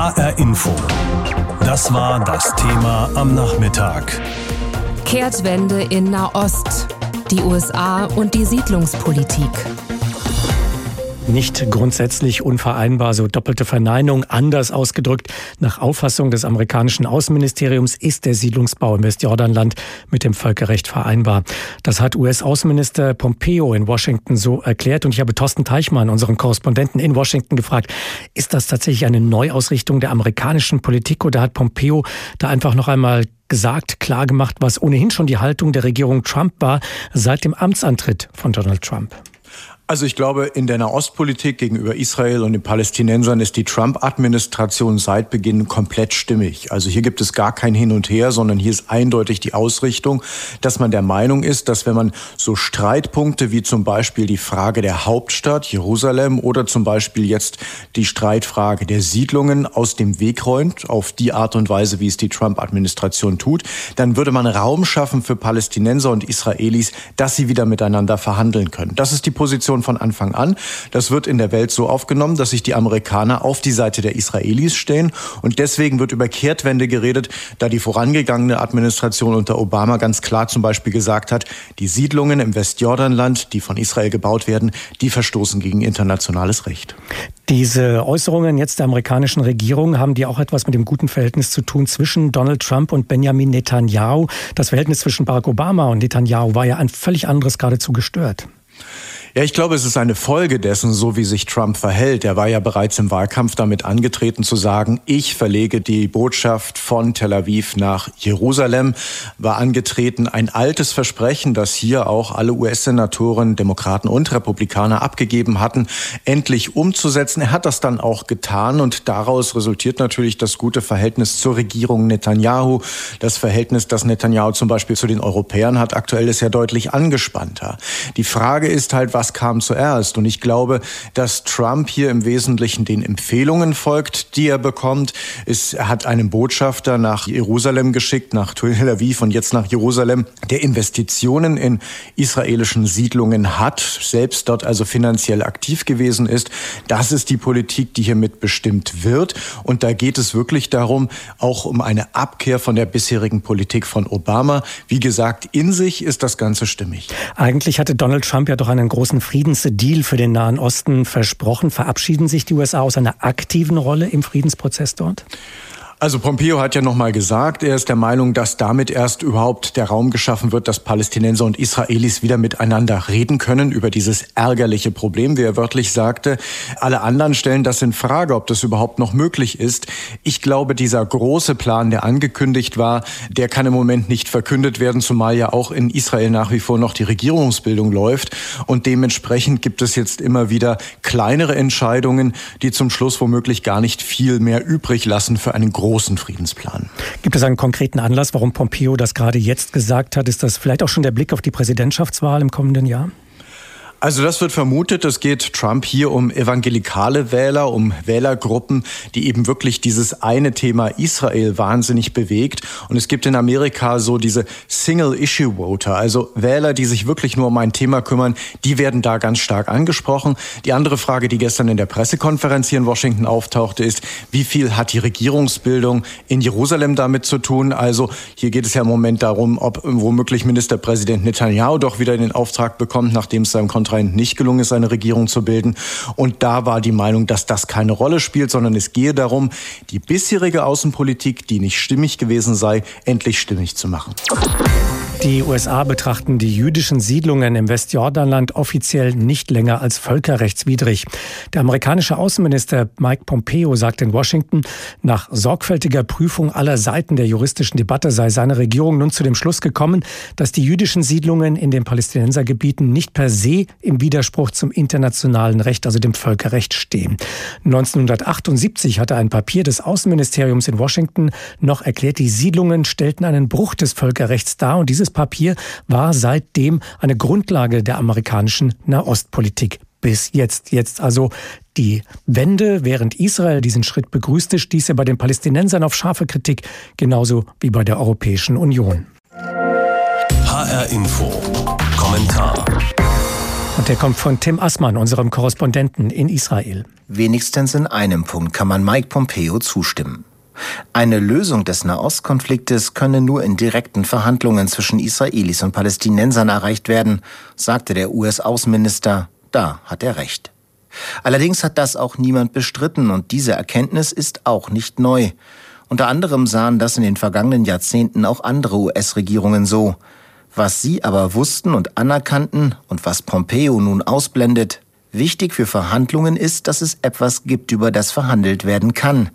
HR Info. Das war das Thema am Nachmittag. Kehrtwende in Nahost. Die USA und die Siedlungspolitik nicht grundsätzlich unvereinbar. So doppelte Verneinung, anders ausgedrückt. Nach Auffassung des amerikanischen Außenministeriums ist der Siedlungsbau im Westjordanland mit dem Völkerrecht vereinbar. Das hat US-Außenminister Pompeo in Washington so erklärt. Und ich habe Thorsten Teichmann, unseren Korrespondenten in Washington, gefragt, ist das tatsächlich eine Neuausrichtung der amerikanischen Politik oder hat Pompeo da einfach noch einmal gesagt, klar gemacht, was ohnehin schon die Haltung der Regierung Trump war seit dem Amtsantritt von Donald Trump? Also ich glaube, in der Nahostpolitik gegenüber Israel und den Palästinensern ist die Trump-Administration seit Beginn komplett stimmig. Also hier gibt es gar kein Hin und Her, sondern hier ist eindeutig die Ausrichtung, dass man der Meinung ist, dass wenn man so Streitpunkte wie zum Beispiel die Frage der Hauptstadt Jerusalem oder zum Beispiel jetzt die Streitfrage der Siedlungen aus dem Weg räumt, auf die Art und Weise, wie es die Trump-Administration tut, dann würde man Raum schaffen für Palästinenser und Israelis, dass sie wieder miteinander verhandeln können. Das ist die Position schon von Anfang an. Das wird in der Welt so aufgenommen, dass sich die Amerikaner auf die Seite der Israelis stehen. Und deswegen wird über Kehrtwende geredet, da die vorangegangene Administration unter Obama ganz klar zum Beispiel gesagt hat, die Siedlungen im Westjordanland, die von Israel gebaut werden, die verstoßen gegen internationales Recht. Diese Äußerungen jetzt der amerikanischen Regierung haben die auch etwas mit dem guten Verhältnis zu tun zwischen Donald Trump und Benjamin Netanyahu. Das Verhältnis zwischen Barack Obama und Netanyahu war ja ein völlig anderes geradezu gestört. Ja, ich glaube, es ist eine Folge dessen, so wie sich Trump verhält. Er war ja bereits im Wahlkampf damit angetreten zu sagen, ich verlege die Botschaft von Tel Aviv nach Jerusalem, war angetreten, ein altes Versprechen, das hier auch alle US-Senatoren, Demokraten und Republikaner abgegeben hatten, endlich umzusetzen. Er hat das dann auch getan und daraus resultiert natürlich das gute Verhältnis zur Regierung Netanyahu. Das Verhältnis, das Netanyahu zum Beispiel zu den Europäern hat, aktuell ist ja deutlich angespannter. Die Frage ist halt, was kam zuerst. Und ich glaube, dass Trump hier im Wesentlichen den Empfehlungen folgt, die er bekommt. Es, hat einen Botschafter nach Jerusalem geschickt, nach Tel Aviv und jetzt nach Jerusalem, der Investitionen in israelischen Siedlungen hat, selbst dort also finanziell aktiv gewesen ist. Das ist die Politik, die hier mitbestimmt wird. Und da geht es wirklich darum, auch um eine Abkehr von der bisherigen Politik von Obama. Wie gesagt, in sich ist das Ganze stimmig. Eigentlich hatte Donald Trump ja doch einen großen großen Friedensdeal für den Nahen Osten versprochen. Verabschieden sich die USA aus einer aktiven Rolle im Friedensprozess dort? Also Pompeo hat ja nochmal gesagt, er ist der Meinung, dass damit erst überhaupt der Raum geschaffen wird, dass Palästinenser und Israelis wieder miteinander reden können über dieses ärgerliche Problem, wie er wörtlich sagte. Alle anderen stellen das in Frage, ob das überhaupt noch möglich ist. Ich glaube, dieser große Plan, der angekündigt war, der kann im Moment nicht verkündet werden, zumal ja auch in Israel nach wie vor noch die Regierungsbildung läuft. Und dementsprechend gibt es jetzt immer wieder kleinere Entscheidungen, die zum Schluss womöglich gar nicht viel mehr übrig lassen für einen großen großen Friedensplan. Gibt es einen konkreten Anlass, warum Pompeo das gerade jetzt gesagt hat? Ist das vielleicht auch schon der Blick auf die Präsidentschaftswahl im kommenden Jahr? Also das wird vermutet, es geht Trump hier um evangelikale Wähler, um Wählergruppen, die eben wirklich dieses eine Thema Israel wahnsinnig bewegt. Und es gibt in Amerika so diese Single-Issue-Voter, also Wähler, die sich wirklich nur um ein Thema kümmern, die werden da ganz stark angesprochen. Die andere Frage, die gestern in der Pressekonferenz hier in Washington auftauchte, ist, wie viel hat die Regierungsbildung in Jerusalem damit zu tun? Also hier geht es ja im Moment darum, ob womöglich Ministerpräsident Netanyahu doch wieder den Auftrag bekommt, nachdem es seinem Kontrakt anscheinend nicht gelungen ist, eine Regierung zu bilden. Und da war die Meinung, dass das keine Rolle spielt, sondern es gehe darum, die bisherige Außenpolitik, die nicht stimmig gewesen sei, endlich stimmig zu machen. Die USA betrachten die jüdischen Siedlungen im Westjordanland offiziell nicht länger als völkerrechtswidrig. Der amerikanische Außenminister Mike Pompeo sagt in Washington, nach sorgfältiger Prüfung aller Seiten der juristischen Debatte sei seine Regierung nun zu dem Schluss gekommen, dass die jüdischen Siedlungen in den Palästinensergebieten nicht per se im Widerspruch zum internationalen Recht, also dem Völkerrecht stehen. 1978 hatte ein Papier des Außenministeriums in Washington noch erklärt, die Siedlungen stellten einen Bruch des Völkerrechts dar und dieses Papier war seitdem eine Grundlage der amerikanischen Nahostpolitik bis jetzt. Jetzt also die Wende, während Israel diesen Schritt begrüßte, stieß er bei den Palästinensern auf scharfe Kritik, genauso wie bei der Europäischen Union. HR Info. Kommentar. Und der kommt von Tim Assmann, unserem Korrespondenten in Israel. Wenigstens in einem Punkt kann man Mike Pompeo zustimmen. Eine Lösung des Nahostkonfliktes könne nur in direkten Verhandlungen zwischen Israelis und Palästinensern erreicht werden, sagte der US-Außenminister. Da hat er recht. Allerdings hat das auch niemand bestritten und diese Erkenntnis ist auch nicht neu. Unter anderem sahen das in den vergangenen Jahrzehnten auch andere US-Regierungen so. Was sie aber wussten und anerkannten und was Pompeo nun ausblendet, wichtig für Verhandlungen ist, dass es etwas gibt, über das verhandelt werden kann.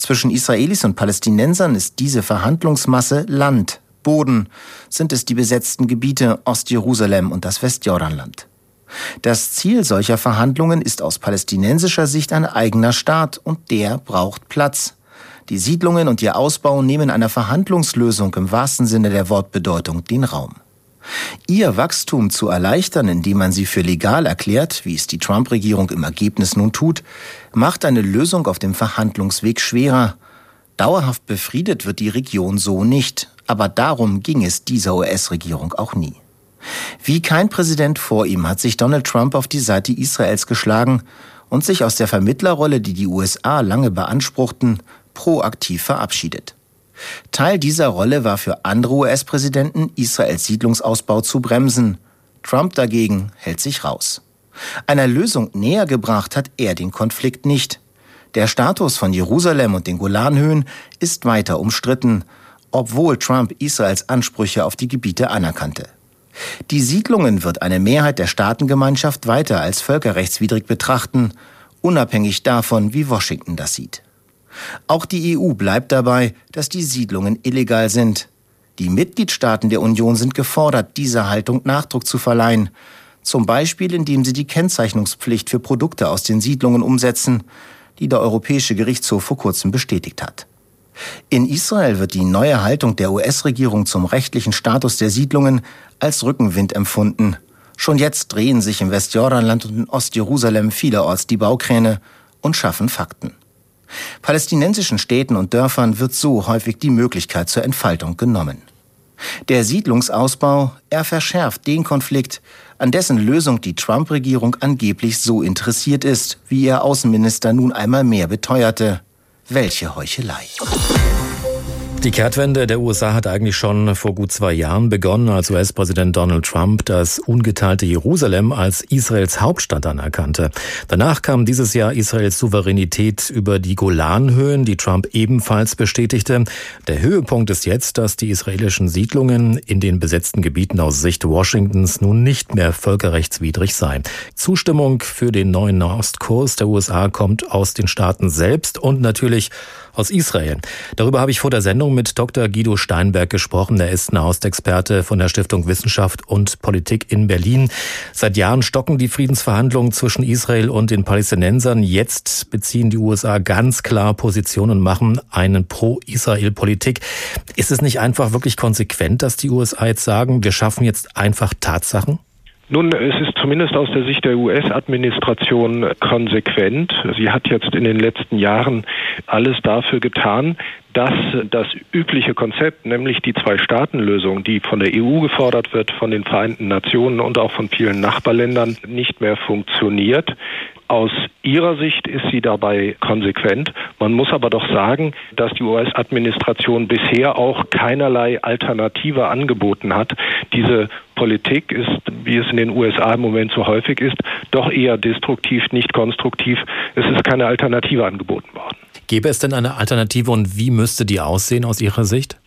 Zwischen Israelis und Palästinensern ist diese Verhandlungsmasse Land, Boden, sind es die besetzten Gebiete Ostjerusalem und das Westjordanland. Das Ziel solcher Verhandlungen ist aus palästinensischer Sicht ein eigener Staat und der braucht Platz. Die Siedlungen und ihr Ausbau nehmen einer Verhandlungslösung im wahrsten Sinne der Wortbedeutung den Raum. Ihr Wachstum zu erleichtern, indem man sie für legal erklärt, wie es die Trump-Regierung im Ergebnis nun tut, macht eine Lösung auf dem Verhandlungsweg schwerer. Dauerhaft befriedet wird die Region so nicht, aber darum ging es dieser US-Regierung auch nie. Wie kein Präsident vor ihm hat sich Donald Trump auf die Seite Israels geschlagen und sich aus der Vermittlerrolle, die die USA lange beanspruchten, proaktiv verabschiedet. Teil dieser Rolle war für andere US-Präsidenten, Israels Siedlungsausbau zu bremsen. Trump dagegen hält sich raus. Einer Lösung näher gebracht hat er den Konflikt nicht. Der Status von Jerusalem und den Golanhöhen ist weiter umstritten, obwohl Trump Israels Ansprüche auf die Gebiete anerkannte. Die Siedlungen wird eine Mehrheit der Staatengemeinschaft weiter als völkerrechtswidrig betrachten, unabhängig davon, wie Washington das sieht. Auch die EU bleibt dabei, dass die Siedlungen illegal sind. Die Mitgliedstaaten der Union sind gefordert, dieser Haltung Nachdruck zu verleihen, zum Beispiel indem sie die Kennzeichnungspflicht für Produkte aus den Siedlungen umsetzen, die der Europäische Gerichtshof vor kurzem bestätigt hat. In Israel wird die neue Haltung der US-Regierung zum rechtlichen Status der Siedlungen als Rückenwind empfunden. Schon jetzt drehen sich im Westjordanland und in Ostjerusalem vielerorts die Baukräne und schaffen Fakten. Palästinensischen Städten und Dörfern wird so häufig die Möglichkeit zur Entfaltung genommen. Der Siedlungsausbau, er verschärft den Konflikt, an dessen Lösung die Trump-Regierung angeblich so interessiert ist, wie ihr Außenminister nun einmal mehr beteuerte. Welche Heuchelei. Die Kehrtwende der USA hat eigentlich schon vor gut zwei Jahren begonnen, als US-Präsident Donald Trump das ungeteilte Jerusalem als Israels Hauptstadt anerkannte. Danach kam dieses Jahr Israels Souveränität über die Golanhöhen, die Trump ebenfalls bestätigte. Der Höhepunkt ist jetzt, dass die israelischen Siedlungen in den besetzten Gebieten aus Sicht Washingtons nun nicht mehr völkerrechtswidrig seien. Zustimmung für den neuen Nahostkurs der USA kommt aus den Staaten selbst und natürlich aus Israel. Darüber habe ich vor der Sendung mit Dr. Guido Steinberg gesprochen. Er ist Nahostexperte von der Stiftung Wissenschaft und Politik in Berlin. Seit Jahren stocken die Friedensverhandlungen zwischen Israel und den Palästinensern. Jetzt beziehen die USA ganz klar Position und machen eine Pro-Israel-Politik. Ist es nicht einfach wirklich konsequent, dass die USA jetzt sagen, wir schaffen jetzt einfach Tatsachen? Nun, es ist zumindest aus der Sicht der US-Administration konsequent. Sie hat jetzt in den letzten Jahren alles dafür getan, dass das übliche Konzept, nämlich die Zwei-Staaten-Lösung, die von der EU gefordert wird, von den Vereinten Nationen und auch von vielen Nachbarländern, nicht mehr funktioniert. Aus ihrer Sicht ist sie dabei konsequent. Man muss aber doch sagen, dass die US-Administration bisher auch keinerlei Alternative angeboten hat. Diese Politik ist, wie es in den USA im Moment so häufig ist, doch eher destruktiv, nicht konstruktiv. Es ist keine Alternative angeboten worden. Gäbe es denn eine Alternative und wie müsste die aussehen aus Ihrer Sicht?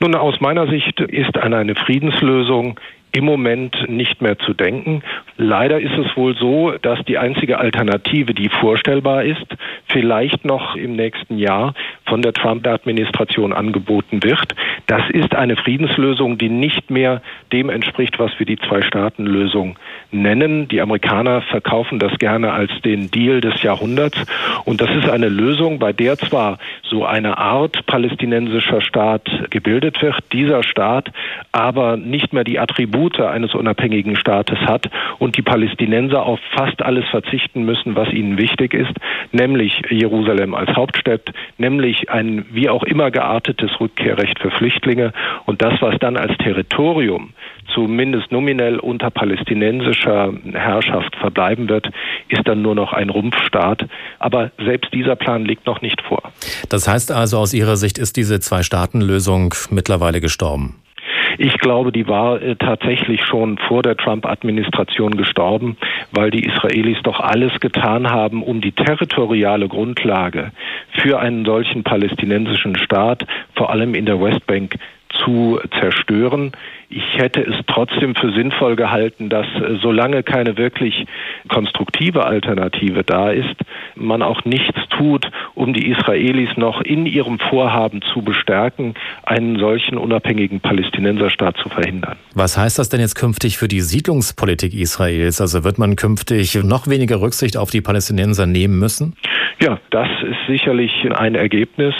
Nun, aus meiner Sicht ist an eine Friedenslösung im Moment nicht mehr zu denken. Leider ist es wohl so, dass die einzige Alternative, die vorstellbar ist, vielleicht noch im nächsten Jahr von der Trump-Administration angeboten wird. Das ist eine Friedenslösung, die nicht mehr dem entspricht, was wir die Zwei-Staaten-Lösung nennen. Die Amerikaner verkaufen das gerne als den Deal des Jahrhunderts. Und das ist eine Lösung, bei der zwar so eine Art palästinensischer Staat gebildet wird, dieser Staat aber nicht mehr die Attribute eines unabhängigen Staates hat und die Palästinenser auf fast alles verzichten müssen, was ihnen wichtig ist, nämlich Jerusalem als Hauptstadt, nämlich ein wie auch immer geartetes Rückkehrrecht für Flüchtlinge und das, was dann als Territorium zumindest nominell unter palästinensischer Herrschaft verbleiben wird, ist dann nur noch ein Rumpfstaat. Aber selbst dieser Plan liegt noch nicht vor. Das heißt also, aus Ihrer Sicht ist diese Zwei-Staaten-Lösung mittlerweile gestorben? Ich glaube, die war äh, tatsächlich schon vor der Trump-Administration gestorben, weil die Israelis doch alles getan haben, um die territoriale Grundlage für einen solchen palästinensischen Staat, vor allem in der Westbank, zu zerstören. Ich hätte es trotzdem für sinnvoll gehalten, dass äh, solange keine wirklich konstruktive Alternative da ist, man auch nichts tut, um die Israelis noch in ihrem Vorhaben zu bestärken, einen solchen unabhängigen Palästinenserstaat zu verhindern. Was heißt das denn jetzt künftig für die Siedlungspolitik Israels? Also wird man künftig noch weniger Rücksicht auf die Palästinenser nehmen müssen? Ja, das ist sicherlich ein Ergebnis.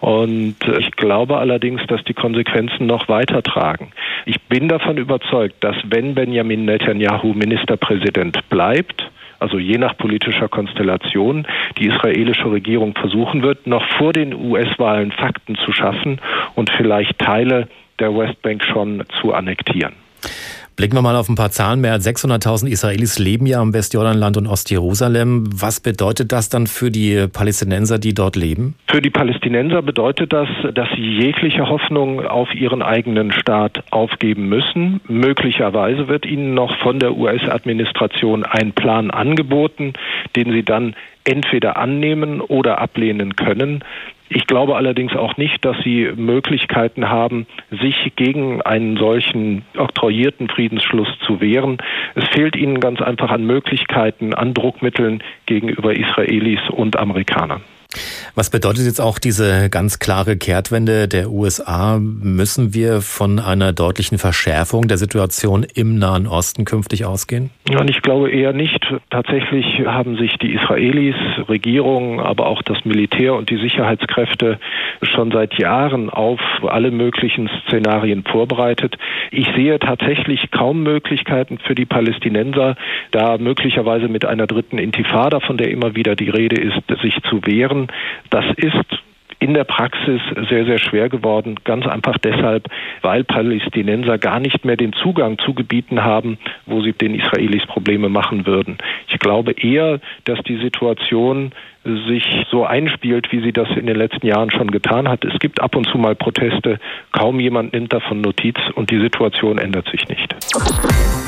Und ich glaube allerdings, dass die Konsequenzen noch weiter tragen. Ich bin davon überzeugt, dass wenn Benjamin Netanyahu Ministerpräsident bleibt, also je nach politischer Konstellation, die israelische Regierung versuchen wird, noch vor den US-Wahlen Fakten zu schaffen und vielleicht Teile der Westbank schon zu annektieren. Blicken wir mal auf ein paar Zahlen. Mehr als 600.000 Israelis leben ja im Westjordanland und Ostjerusalem. Was bedeutet das dann für die Palästinenser, die dort leben? Für die Palästinenser bedeutet das, dass sie jegliche Hoffnung auf ihren eigenen Staat aufgeben müssen. Möglicherweise wird ihnen noch von der US-Administration ein Plan angeboten, den sie dann entweder annehmen oder ablehnen können. Ich glaube allerdings auch nicht, dass sie Möglichkeiten haben, sich gegen einen solchen oktroyierten Friedensschluss zu wehren. Es fehlt ihnen ganz einfach an Möglichkeiten, an Druckmitteln gegenüber Israelis und Amerikanern. Was bedeutet jetzt auch diese ganz klare Kehrtwende der USA? Müssen wir von einer deutlichen Verschärfung der Situation im Nahen Osten künftig ausgehen? Ja, ich glaube eher nicht. Tatsächlich haben sich die Israelis, Regierung, aber auch das Militär und die Sicherheitskräfte schon seit Jahren auf alle möglichen Szenarien vorbereitet. Ich sehe tatsächlich kaum Möglichkeiten für die Palästinenser, da möglicherweise mit einer dritten Intifada, von der immer wieder die Rede ist, sich zu wehren. Das ist in der Praxis sehr, sehr schwer geworden. Ganz einfach deshalb, weil Palästinenser gar nicht mehr den Zugang zu Gebieten haben, wo sie den Israelis Probleme machen würden. Ich glaube eher, dass die Situation sich so einspielt, wie sie das in den letzten Jahren schon getan hat. Es gibt ab und zu mal Proteste, kaum jemand nimmt davon Notiz und die Situation ändert sich nicht.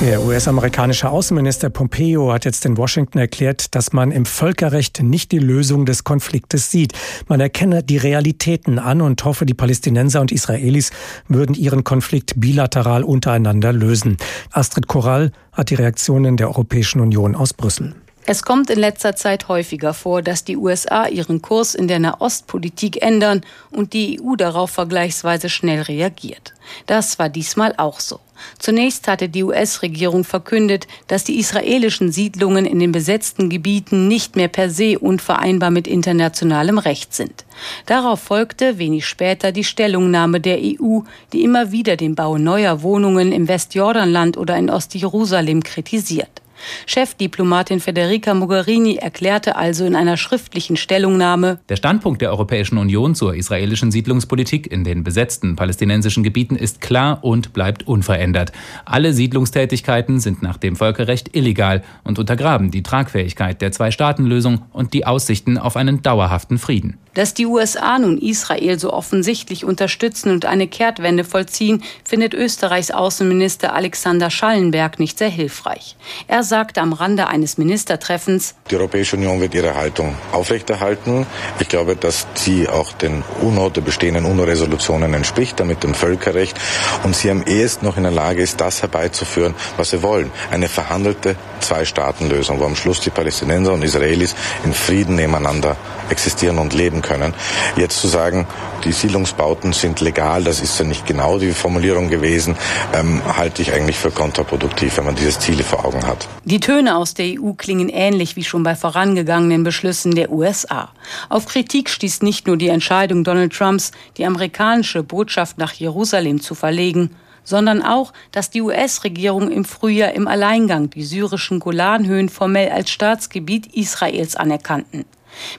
Der US-amerikanische Außenminister Pompeo hat jetzt in Washington erklärt, dass man im Völkerrecht nicht die Lösung des Konfliktes sieht. Man erkenne die Realitäten an und hoffe, die Palästinenser und Israelis würden ihren Konflikt bilateral untereinander lösen. Astrid Korall hat die Reaktionen der Europäischen Union aus Brüssel. Es kommt in letzter Zeit häufiger vor, dass die USA ihren Kurs in der Nahostpolitik ändern und die EU darauf vergleichsweise schnell reagiert. Das war diesmal auch so. Zunächst hatte die US-Regierung verkündet, dass die israelischen Siedlungen in den besetzten Gebieten nicht mehr per se unvereinbar mit internationalem Recht sind. Darauf folgte wenig später die Stellungnahme der EU, die immer wieder den Bau neuer Wohnungen im Westjordanland oder in Ostjerusalem kritisiert. Chefdiplomatin Federica Mogherini erklärte also in einer schriftlichen Stellungnahme, Der Standpunkt der Europäischen Union zur israelischen Siedlungspolitik in den besetzten palästinensischen Gebieten ist klar und bleibt unverändert. Alle Siedlungstätigkeiten sind nach dem Völkerrecht illegal und untergraben die Tragfähigkeit der Zwei-Staaten-Lösung und die Aussichten auf einen dauerhaften Frieden. Dass die USA nun Israel so offensichtlich unterstützen und eine Kehrtwende vollziehen, findet Österreichs Außenminister Alexander Schallenberg nicht sehr hilfreich. Er sagte am Rande eines Ministertreffens, Die Europäische Union wird ihre Haltung aufrechterhalten. Ich glaube, dass sie auch den UNO, der bestehenden UNO-Resolutionen entspricht, damit dem Völkerrecht und sie am ehesten noch in der Lage ist, das herbeizuführen, was sie wollen. Eine verhandelte Zwei-Staaten-Lösung, wo am Schluss die Palästinenser und Israelis in Frieden nebeneinander existieren und leben können. Jetzt zu sagen, die Siedlungsbauten sind legal, das ist ja nicht genau die Formulierung gewesen, ähm, halte ich eigentlich für kontraproduktiv, wenn man dieses Ziel vor Augen hat. Die Töne aus der EU klingen ähnlich wie schon bei vorangegangenen Beschlüssen der USA. Auf Kritik stieß nicht nur die Entscheidung Donald Trumps, die amerikanische Botschaft nach Jerusalem zu verlegen, sondern auch, dass die US-Regierung im Frühjahr im Alleingang die syrischen Golanhöhen formell als Staatsgebiet Israels anerkannten.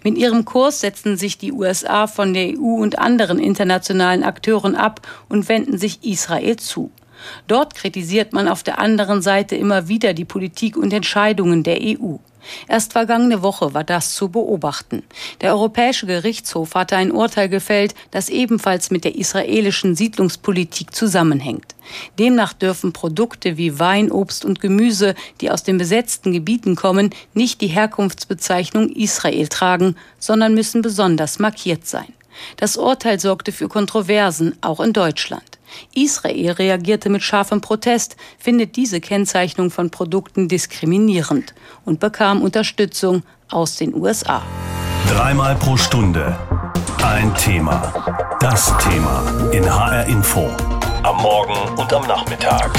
Mit ihrem Kurs setzen sich die USA von der EU und anderen internationalen Akteuren ab und wenden sich Israel zu. Dort kritisiert man auf der anderen Seite immer wieder die Politik und Entscheidungen der EU. Erst vergangene Woche war das zu beobachten. Der Europäische Gerichtshof hatte ein Urteil gefällt, das ebenfalls mit der israelischen Siedlungspolitik zusammenhängt. Demnach dürfen Produkte wie Wein, Obst und Gemüse, die aus den besetzten Gebieten kommen, nicht die Herkunftsbezeichnung Israel tragen, sondern müssen besonders markiert sein. Das Urteil sorgte für Kontroversen, auch in Deutschland. Israel reagierte mit scharfem Protest, findet diese Kennzeichnung von Produkten diskriminierend und bekam Unterstützung aus den USA. Dreimal pro Stunde ein Thema. Das Thema in HR Info. Am Morgen und am Nachmittag.